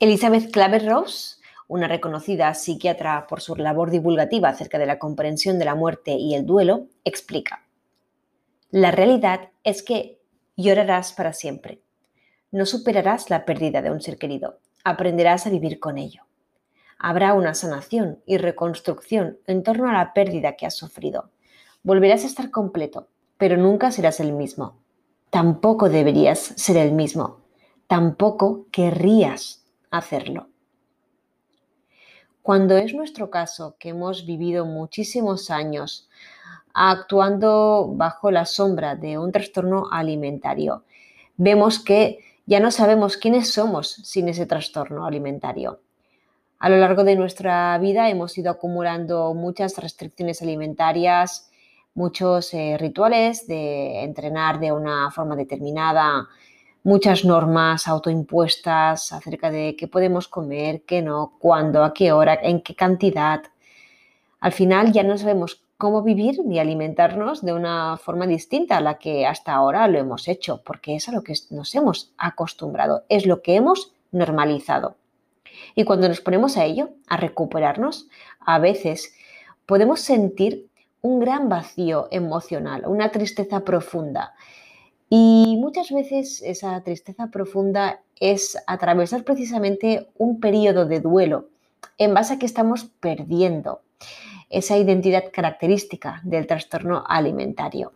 Elizabeth Claver-Rose, una reconocida psiquiatra por su labor divulgativa acerca de la comprensión de la muerte y el duelo, explica. La realidad es que llorarás para siempre. No superarás la pérdida de un ser querido. Aprenderás a vivir con ello. Habrá una sanación y reconstrucción en torno a la pérdida que has sufrido. Volverás a estar completo, pero nunca serás el mismo. Tampoco deberías ser el mismo. Tampoco querrías hacerlo. Cuando es nuestro caso, que hemos vivido muchísimos años actuando bajo la sombra de un trastorno alimentario, vemos que ya no sabemos quiénes somos sin ese trastorno alimentario. A lo largo de nuestra vida hemos ido acumulando muchas restricciones alimentarias, muchos eh, rituales de entrenar de una forma determinada, muchas normas autoimpuestas acerca de qué podemos comer, qué no, cuándo, a qué hora, en qué cantidad. Al final ya no sabemos cómo vivir ni alimentarnos de una forma distinta a la que hasta ahora lo hemos hecho, porque es a lo que nos hemos acostumbrado, es lo que hemos normalizado. Y cuando nos ponemos a ello, a recuperarnos, a veces podemos sentir un gran vacío emocional, una tristeza profunda y muchas veces esa tristeza profunda es atravesar precisamente un periodo de duelo en base a que estamos perdiendo esa identidad característica del trastorno alimentario.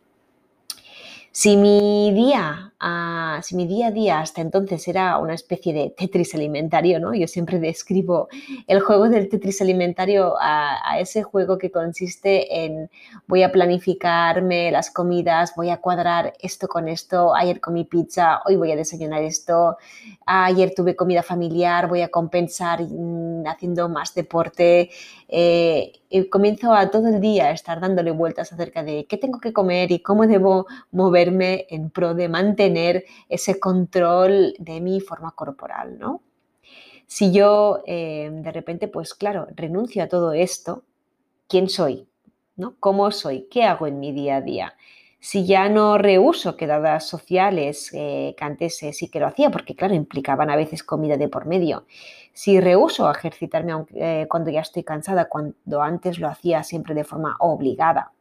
Si mi día, ah, si mi día a día hasta entonces era una especie de Tetris alimentario, ¿no? Yo siempre describo el juego del Tetris alimentario a, ese juego que consiste en voy a planificarme las comidas, voy a cuadrar esto con esto, ayer comí pizza, hoy voy a desayunar esto, ayer tuve comida familiar, voy a compensar mm, haciendo más deporte, eh, y comienzo a todo el día a estar dándole vueltas acerca de qué tengo que comer y cómo debo moverme en pro de mantener ese control de mi forma corporal, ¿no? Si yo eh, de repente, pues claro, renuncio a todo esto, ¿quién soy? ¿Cómo soy? ¿Qué hago en mi día a día? Si ya no reuso quedadas sociales, eh, que antes sí que lo hacía, porque claro, implicaban a veces comida de por medio. Si rehuso ejercitarme eh, cuando ya estoy cansada, cuando antes lo hacía siempre de forma obligada.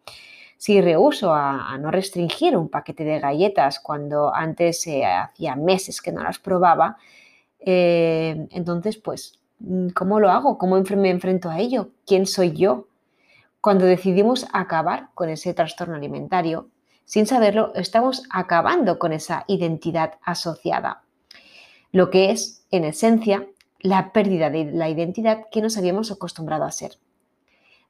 Si rehuso a, no restringir un paquete de galletas cuando antes eh, hacía meses que no las probaba, entonces pues, ¿cómo lo hago? ¿Cómo me enfrento a ello? ¿Quién soy yo? Cuando decidimos acabar con ese trastorno alimentario, sin saberlo, estamos acabando con esa identidad asociada, lo que es, en esencia, la pérdida de la identidad que nos habíamos acostumbrado a ser.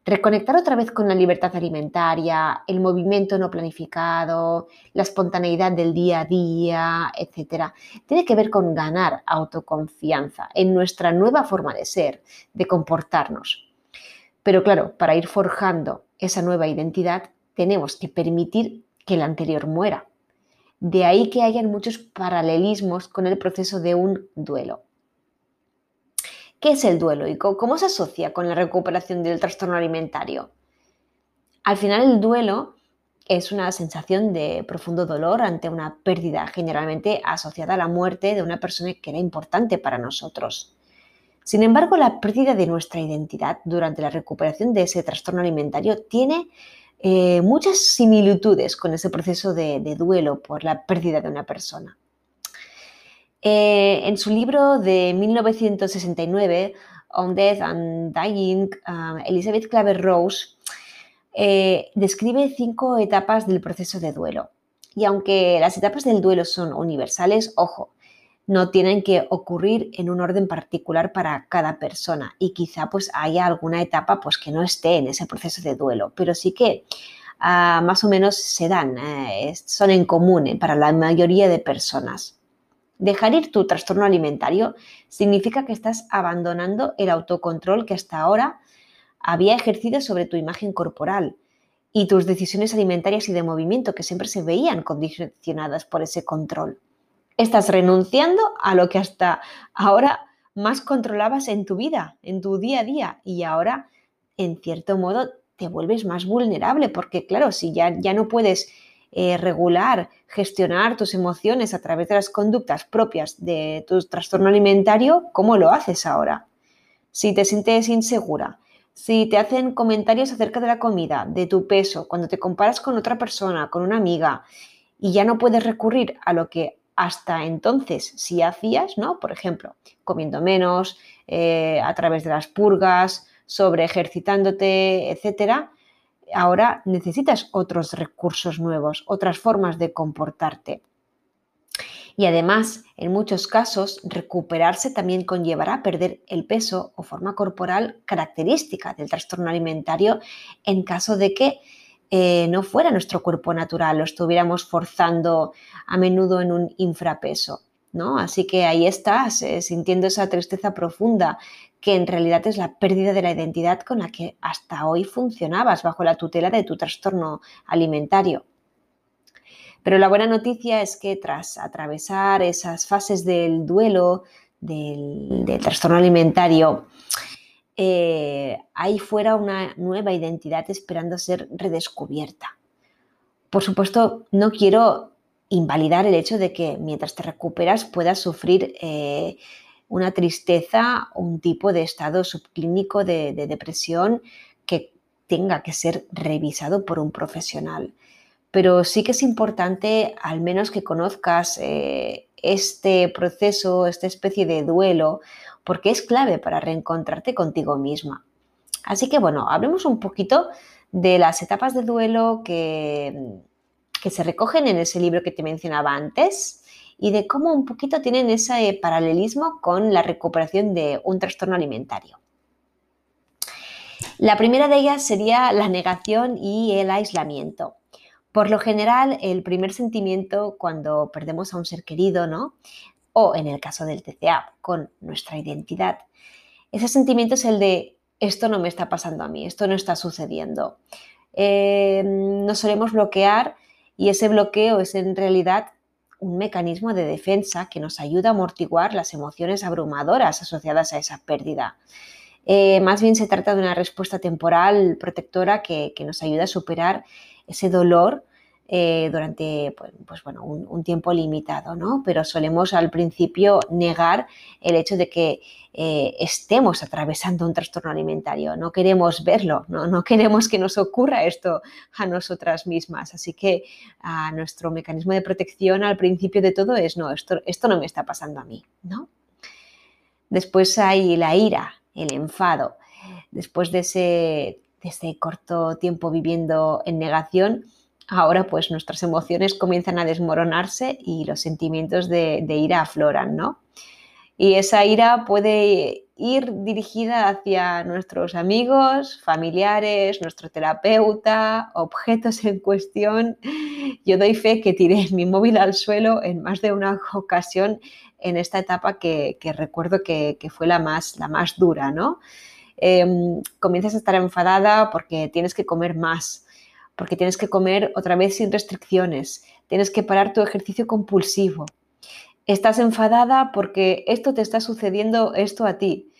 Reconectar otra vez con la libertad alimentaria, el movimiento no planificado, la espontaneidad del día a día, etc. Tiene que ver con ganar autoconfianza en nuestra nueva forma de ser, de comportarnos. Pero claro, para ir forjando esa nueva identidad tenemos que permitir que la anterior muera. De ahí que hayan muchos paralelismos con el proceso de un duelo. ¿Qué es el duelo y cómo se asocia con la recuperación del trastorno alimentario? Al final el duelo es una sensación de profundo dolor ante una pérdida generalmente asociada a la muerte de una persona que era importante para nosotros. Sin embargo, la pérdida de nuestra identidad durante la recuperación de ese trastorno alimentario tiene eh, muchas similitudes con ese proceso de, duelo por la pérdida de una persona. Eh, en su libro de 1969, On Death and Dying, uh, Elizabeth Claver Rose eh, describe cinco etapas del proceso de duelo. Y aunque las etapas del duelo son universales, ojo, no tienen que ocurrir en un orden particular para cada persona y quizá pues haya alguna etapa pues que no esté en ese proceso de duelo, pero sí que ah, más o menos se dan, eh, son en común eh, para la mayoría de personas. Dejar ir tu trastorno alimentario significa que estás abandonando el autocontrol que hasta ahora había ejercido sobre tu imagen corporal y tus decisiones alimentarias y de movimiento que siempre se veían condicionadas por ese control. Estás renunciando a lo que hasta ahora más controlabas en tu vida, en tu día a día y ahora, en cierto modo, te vuelves más vulnerable porque, claro, si ya, ya no puedes eh, regular, gestionar tus emociones a través de las conductas propias de tu trastorno alimentario, ¿cómo lo haces ahora? Si te sientes insegura, si te hacen comentarios acerca de la comida, de tu peso, cuando te comparas con otra persona, con una amiga, y ya no puedes recurrir a lo que hasta entonces sí hacías, ¿no? Por ejemplo, comiendo menos, eh, a través de las purgas, sobre ejercitándote, etcétera, ahora necesitas otros recursos nuevos, otras formas de comportarte. Y además, en muchos casos, recuperarse también conllevará perder el peso o forma corporal característica del trastorno alimentario en caso de que eh, no fuera nuestro cuerpo natural, lo estuviéramos forzando a menudo en un infrapeso. ¿no? Así que ahí estás, eh, sintiendo esa tristeza profunda, que en realidad es la pérdida de la identidad con la que hasta hoy funcionabas bajo la tutela de tu trastorno alimentario. Pero la buena noticia es que tras atravesar esas fases del duelo, del trastorno alimentario, eh, hay fuera una nueva identidad esperando ser redescubierta. Por supuesto, no quiero invalidar el hecho de que mientras te recuperas puedas sufrir eh, una tristeza un tipo de estado subclínico de, depresión que tenga que ser revisado por un profesional. Pero sí que es importante al menos que conozcas eh, este proceso, esta especie de duelo porque es clave para reencontrarte contigo misma. Así que bueno, hablemos un poquito de las etapas de duelo que, que se recogen en ese libro que te mencionaba antes y de cómo un poquito tienen ese paralelismo con la recuperación de un trastorno alimentario. La primera de ellas sería la negación y el aislamiento. Por lo general, el primer sentimiento cuando perdemos a un ser querido, ¿no? O en el caso del TCA, con nuestra identidad. Ese sentimiento es el de esto no me está pasando a mí, esto no está sucediendo. Eh, nos solemos bloquear y ese bloqueo es en realidad un mecanismo de defensa que nos ayuda a amortiguar las emociones abrumadoras asociadas a esa pérdida. Eh, más bien se trata de una respuesta temporal protectora que, que nos ayuda a superar ese dolor eh, durante pues, pues bueno, un, tiempo limitado, ¿no? Pero solemos al principio negar el hecho de que eh, estemos atravesando un trastorno alimentario, no queremos verlo, ¿no? no queremos que nos ocurra esto a nosotras mismas. Así que a nuestro mecanismo de protección al principio de todo es, no, esto, esto no me está pasando a mí, ¿no? Después hay la ira, el enfado. Después de ese, de ese corto tiempo viviendo en negación, ahora pues nuestras emociones comienzan a desmoronarse y los sentimientos de, ira afloran, ¿no? Y esa ira puede ir dirigida hacia nuestros amigos, familiares, nuestro terapeuta, objetos en cuestión. Yo doy fe que tiré mi móvil al suelo en más de una ocasión en esta etapa que, recuerdo que, fue la más, la más dura, ¿no? Em, comienzas a estar enfadada porque tienes que comer más, porque tienes que comer otra vez sin restricciones, tienes que parar tu ejercicio compulsivo. Estás enfadada porque esto te está sucediendo esto a ti.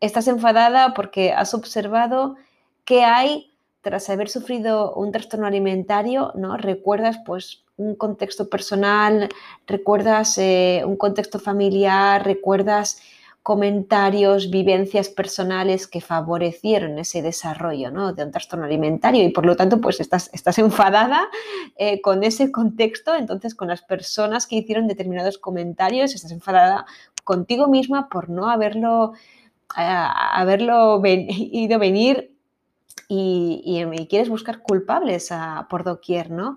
Estás enfadada porque has observado que hay tras haber sufrido un trastorno alimentario, ¿no? Recuerdas pues un contexto personal, recuerdas eh, un contexto familiar, recuerdas comentarios, vivencias personales que favorecieron ese desarrollo de un trastorno alimentario y por lo tanto pues estás, enfadada eh, con ese contexto, entonces con las personas que hicieron determinados comentarios, estás enfadada contigo misma por no haberlo, eh, haberlo ido venir y, y, quieres buscar culpables por doquier, ¿no?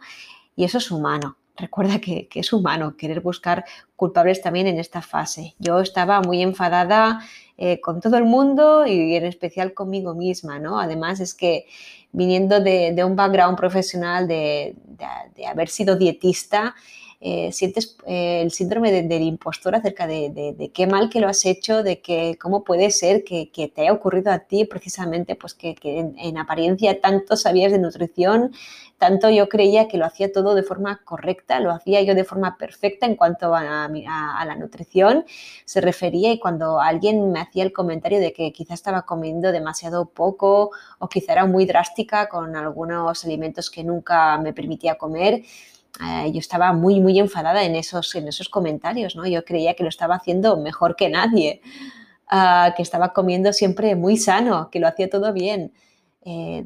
Y eso es humano recuerda que, es humano querer buscar culpables también en esta fase. Yo estaba muy enfadada eh, con todo el mundo y en especial conmigo misma, ¿no? Además es que viniendo de, un background profesional de, haber sido dietista, eh, sientes eh, el síndrome del impostor acerca de, qué mal que lo has hecho, de que cómo puede ser que, te haya ocurrido a ti precisamente, pues que, en, apariencia tanto sabías de nutrición, tanto yo creía que lo hacía todo de forma correcta, lo hacía yo de forma perfecta en cuanto a, la nutrición se refería y cuando alguien me hacía el comentario de que quizá estaba comiendo demasiado poco o quizá era muy drástica con algunos alimentos que nunca me permitía comer, eh, yo estaba muy, muy enfadada en esos, en esos comentarios, ¿no? Yo creía que lo estaba haciendo mejor que nadie, ah, que estaba comiendo siempre muy sano, que lo hacía todo bien. Eh,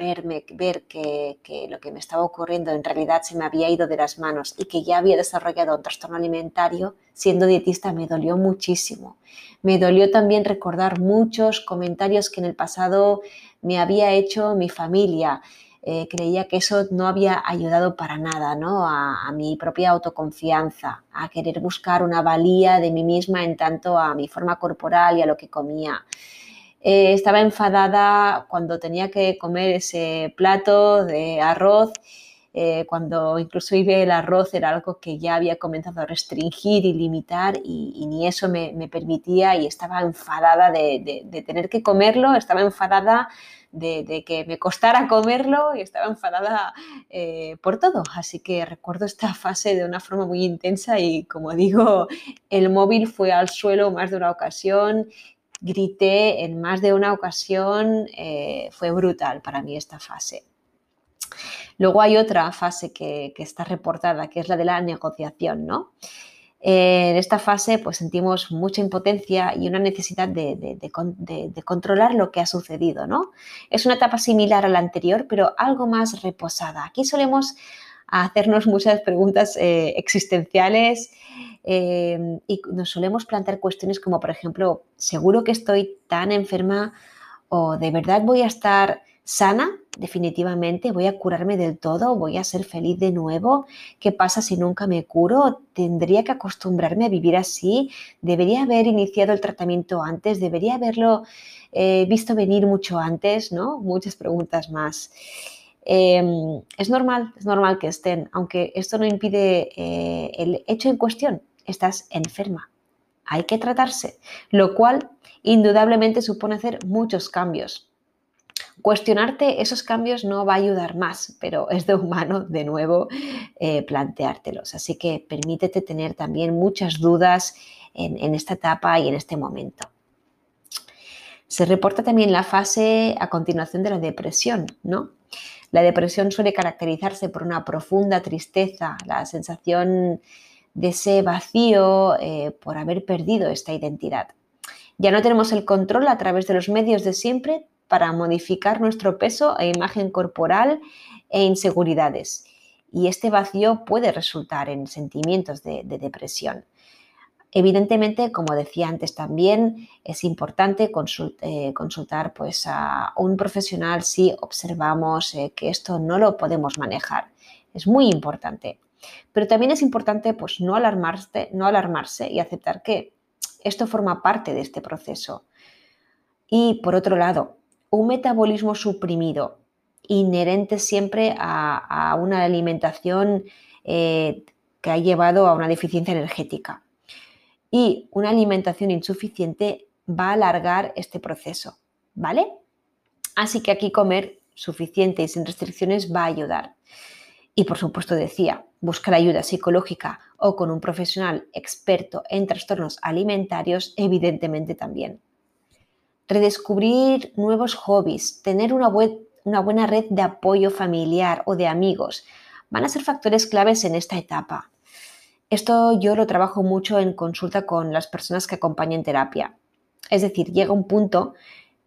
verme, ver que, lo que me estaba ocurriendo en realidad se me había ido de las manos y que ya había desarrollado un trastorno alimentario, siendo dietista me dolió muchísimo. Me dolió también recordar muchos comentarios que en el pasado me había hecho mi familia. Eh, creía que eso no había ayudado para nada ¿no? a, mi propia autoconfianza, a querer buscar una valía de mí misma en tanto a mi forma corporal y a lo que comía. Eh, estaba enfadada cuando tenía que comer ese plato de arroz, eh, cuando incluso el arroz era algo que ya había comenzado a restringir y limitar y, ni eso me, permitía y estaba enfadada de, tener que comerlo, estaba enfadada de, que me costara comerlo y estaba enfadada eh, por todo. Así que recuerdo esta fase de una forma muy intensa y como digo, el móvil fue al suelo más de una ocasión grité en más de una ocasión, eh, fue brutal para mí esta fase. Luego hay otra fase que, está reportada, que es la de la negociación, ¿no? En esta fase pues sentimos mucha impotencia y una necesidad de, controlar lo que ha sucedido, ¿no? Es una etapa similar a la anterior, pero algo más reposada. Aquí solemos hacernos muchas preguntas eh, existenciales Em, y nos solemos plantear cuestiones como, por ejemplo, ¿seguro que estoy tan enferma o de verdad voy a estar sana definitivamente? ¿Voy a curarme del todo? ¿Voy a ser feliz de nuevo? ¿Qué pasa si nunca me curo? ¿Tendría que acostumbrarme a vivir así? ¿Debería haber iniciado el tratamiento antes? ¿Debería haberlo eh, visto venir mucho antes? ¿no? Muchas preguntas más. Em, es normal, es normal que estén, aunque esto no impide eh, el hecho en cuestión estás enferma. Hay que tratarse, lo cual indudablemente supone hacer muchos cambios. Cuestionarte esos cambios no va a ayudar más, pero es de humano, de nuevo, eh, planteártelos. Así que permítete tener también muchas dudas en, esta etapa y en este momento. Se reporta también la fase a continuación de la depresión, ¿no? La depresión suele caracterizarse por una profunda tristeza, la sensación de ese vacío eh, por haber perdido esta identidad. Ya no tenemos el control a través de los medios de siempre para modificar nuestro peso e imagen corporal e inseguridades. Y este vacío puede resultar en sentimientos de, depresión. Evidentemente, como decía antes también, es importante eh, consultar pues, a un profesional si observamos eh, que esto no lo podemos manejar. Es muy importante. Pero también es importante pues, no, alarmarse, no alarmarse y aceptar que esto forma parte de este proceso. Y por otro lado, un metabolismo suprimido, inherente siempre a, una alimentación eh, que ha llevado a una deficiencia energética. Y una alimentación insuficiente va a alargar este proceso, ¿vale? Así que aquí comer suficiente y sin restricciones va a ayudar. Y por supuesto decía, buscar ayuda psicológica o con un profesional experto en trastornos alimentarios, evidentemente también. Redescubrir nuevos hobbies, tener una, buena red de apoyo familiar o de amigos, van a ser factores claves en esta etapa. Esto yo lo trabajo mucho en consulta con las personas que acompañan terapia. Es decir, llega un punto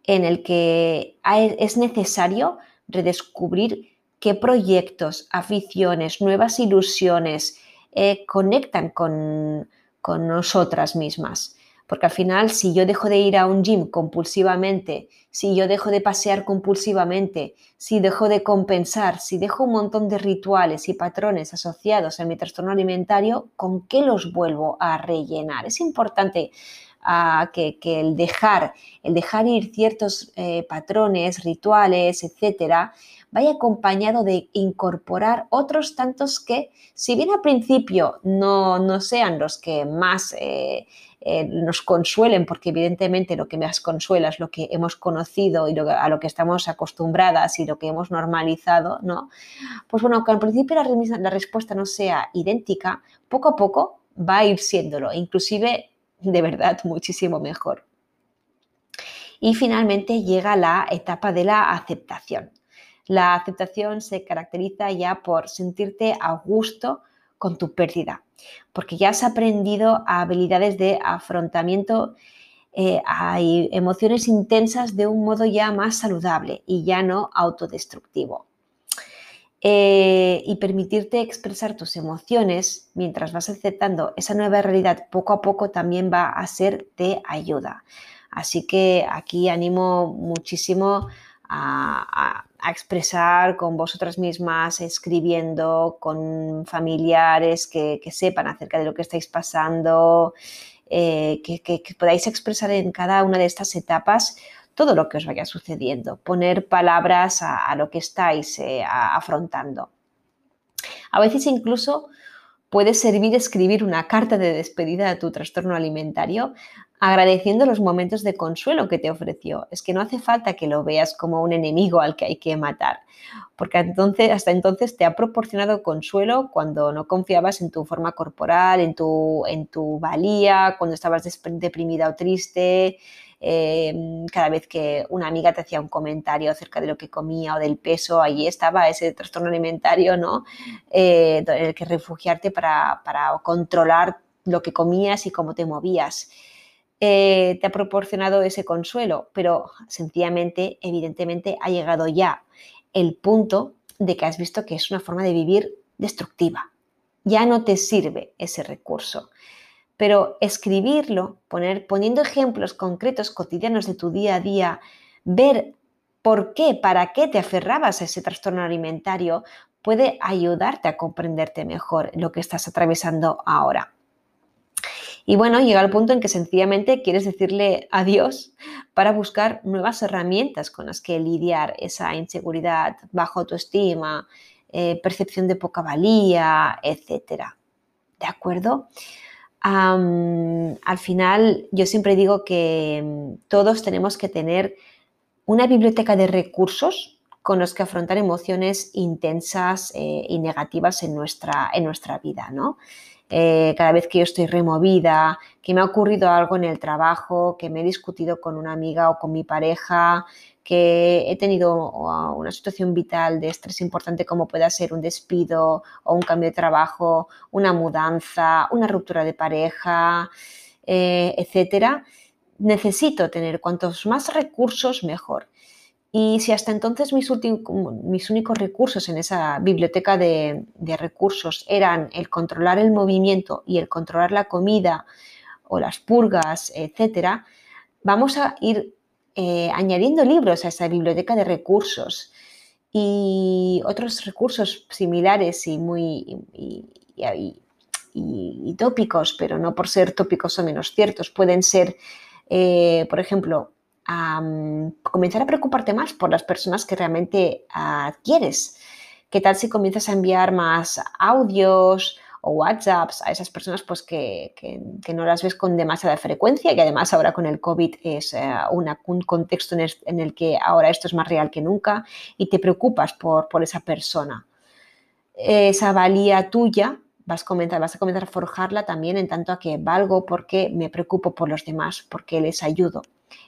en el que es necesario redescubrir qué proyectos, aficiones, nuevas ilusiones eh, conectan con, nosotras mismas. Porque al final, si yo dejo de ir a un gym compulsivamente, si yo dejo de pasear compulsivamente, si dejo de compensar, si dejo un montón de rituales y patrones asociados a mi trastorno alimentario, ¿con qué los vuelvo a rellenar? Es importante que, el, dejar, el dejar ir ciertos eh, patrones, rituales, etcétera, vaya acompañado de incorporar otros tantos que, si bien al principio no, no sean los que más eh, eh, nos consuelen, porque evidentemente lo que más consuela es lo que hemos conocido y a lo que estamos acostumbradas y lo que hemos normalizado, ¿no? Pues bueno, que al principio la, la respuesta no sea idéntica, poco a poco va a ir siéndolo, inclusive de verdad muchísimo mejor. Y finalmente llega la etapa de la aceptación. La aceptación se caracteriza ya por sentirte a gusto con tu pérdida, porque ya has aprendido habilidades de afrontamiento eh, a emociones intensas de un modo ya más saludable y ya no autodestructivo. Eh, y permitirte expresar tus emociones mientras vas aceptando esa nueva realidad poco a poco también va a ser de ayuda. Así que aquí animo muchísimo a, expresar con vosotras mismas, escribiendo con familiares que, sepan acerca de lo que estáis pasando, eh, que, podáis expresar en cada una de estas etapas todo lo que os vaya sucediendo, poner palabras a, lo que estáis eh, afrontando. A veces incluso puede servir escribir una carta de despedida a tu trastorno alimentario agradeciendo los momentos de consuelo que te ofreció. Es que no hace falta que lo veas como un enemigo al que hay que matar, porque hasta entonces te ha proporcionado consuelo cuando no confiabas en tu forma corporal, en tu valía, cuando estabas deprimida o triste, em, cada vez que una amiga te hacía un comentario acerca de lo que comía o del peso, allí estaba ese trastorno alimentario, ¿no? Eh, en el que refugiarte para, para controlar lo que comías y cómo te movías. Eh, te ha proporcionado ese consuelo, pero sencillamente, evidentemente, ha llegado ya el punto de que has visto que es una forma de vivir destructiva. Ya no te sirve ese recurso. Pero escribirlo, poner, poniendo ejemplos concretos cotidianos de tu día a día, ver por qué, para qué te aferrabas a ese trastorno alimentario, puede ayudarte a comprenderte mejor lo que estás atravesando ahora. Y bueno, llega el punto en que sencillamente quieres decirle adiós para buscar nuevas herramientas con las que lidiar esa inseguridad, bajo autoestima, eh, percepción de poca valía, etc. ¿De acuerdo? Al final, yo siempre digo que mm, todos tenemos que tener una biblioteca de recursos con los que afrontar emociones intensas eh, y negativas en nuestra, en nuestra vida, ¿no? Eh, cada vez que yo estoy removida, que me ha ocurrido algo en el trabajo, que me he discutido con una amiga o con mi pareja, que he tenido una situación vital de estrés importante como pueda ser un despido o un cambio de trabajo, una mudanza, una ruptura de pareja, eh, etcétera, necesito tener cuantos más recursos mejor. Y si hasta entonces mis, mis únicos recursos en esa biblioteca de, recursos eran el controlar el movimiento y el controlar la comida o las purgas, etcétera, vamos a ir eh, añadiendo libros a esa biblioteca de recursos y otros recursos similares y muy y, tópicos, pero no por ser tópicos o menos ciertos, pueden ser, eh, por ejemplo, comenzar a preocuparte más por las personas que realmente quieres. ¿Qué tal si comienzas a enviar más audios o WhatsApps a esas personas pues, que, no las ves con demasiada frecuencia y además ahora con el COVID es eh, un contexto en el, que ahora esto es más real que nunca y te preocupas por, por esa persona? Esa valía tuya vas a, vas a comenzar a forjarla también en tanto a que valgo porque me preocupo por los demás, porque les ayudo.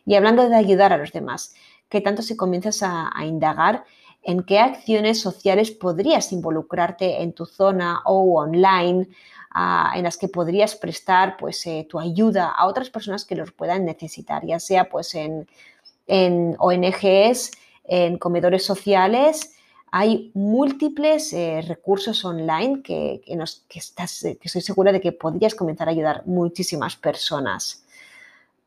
Y hablando de ayudar a los demás, ¿qué tanto si comienzas a, indagar en qué acciones sociales podrías involucrarte en tu zona o online, en las que podrías prestar pues, eh, tu ayuda a otras personas que los puedan necesitar, ya sea pues, en, ONGs, en comedores sociales. Hay múltiples eh, recursos online que, estás, que estoy segura de que podrías comenzar a ayudar muchísimas personas.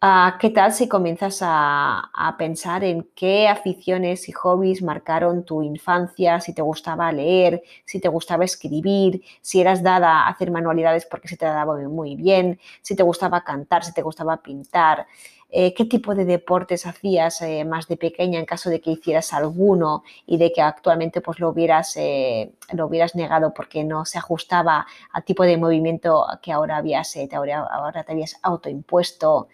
Ah, ¿Qué tal si comienzas a, pensar en qué aficiones y hobbies marcaron tu infancia? Si te gustaba leer, si te gustaba escribir, si eras dada a hacer manualidades porque se te daba muy bien, si te gustaba cantar, si te gustaba pintar. Eh, qué tipo de deportes hacías eh, más de pequeña en caso de que hicieras alguno y de que actualmente pues lo hubieras, eh, lo hubieras negado porque no se ajustaba al tipo de movimiento que ahora, habías, te, ahora te habías autoimpuesto.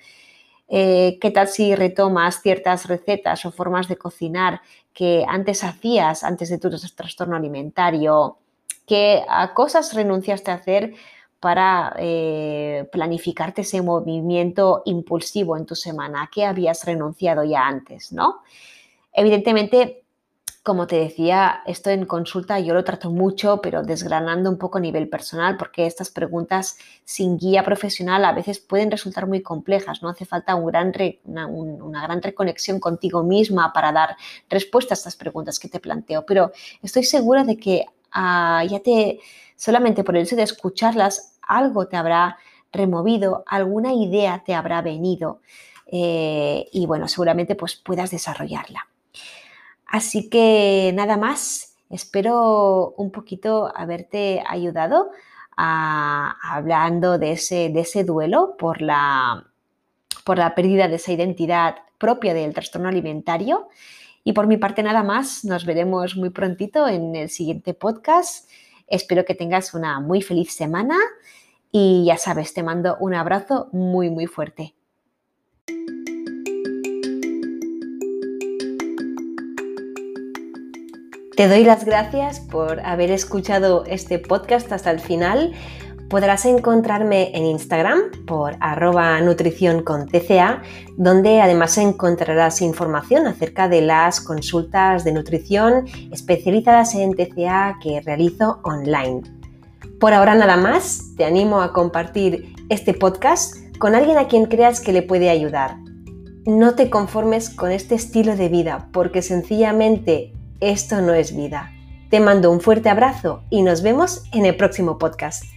¿Qué tal si retomas ciertas recetas o formas de cocinar que antes hacías, antes de tu trastorno alimentario? ¿Qué cosas renunciaste a hacer para eh, planificarte ese movimiento impulsivo en tu semana, a qué habías renunciado ya antes, ¿no? Evidentemente, como te decía, esto en consulta yo lo trato mucho, pero desgranando un poco a nivel personal, porque estas preguntas sin guía profesional a veces pueden resultar muy complejas, ¿no? Hace falta una, gran reconexión contigo misma para dar respuesta a estas preguntas que te planteo, pero estoy segura de que ah, ya te, solamente por el hecho de escucharlas, algo te habrá removido, alguna idea te habrá venido eh, y bueno, seguramente pues puedas desarrollarla. Así que nada más, espero un poquito haberte ayudado hablando de ese, duelo por la, por la pérdida de esa identidad propia del trastorno alimentario. Y por mi parte nada más, nos veremos muy prontito en el siguiente podcast. Espero que tengas una muy feliz semana y ya sabes, te mando un abrazo muy, muy fuerte. Te doy las gracias por haber escuchado este podcast hasta el final. Podrás encontrarme en Instagram por arroba nutrición con TCA, donde además encontrarás información acerca de las consultas de nutrición especializadas en TCA que realizo online. Por ahora nada más, te animo a compartir este podcast con alguien a quien creas que le puede ayudar. No te conformes con este estilo de vida porque sencillamente esto no es vida. Te mando un fuerte abrazo y nos vemos en el próximo podcast.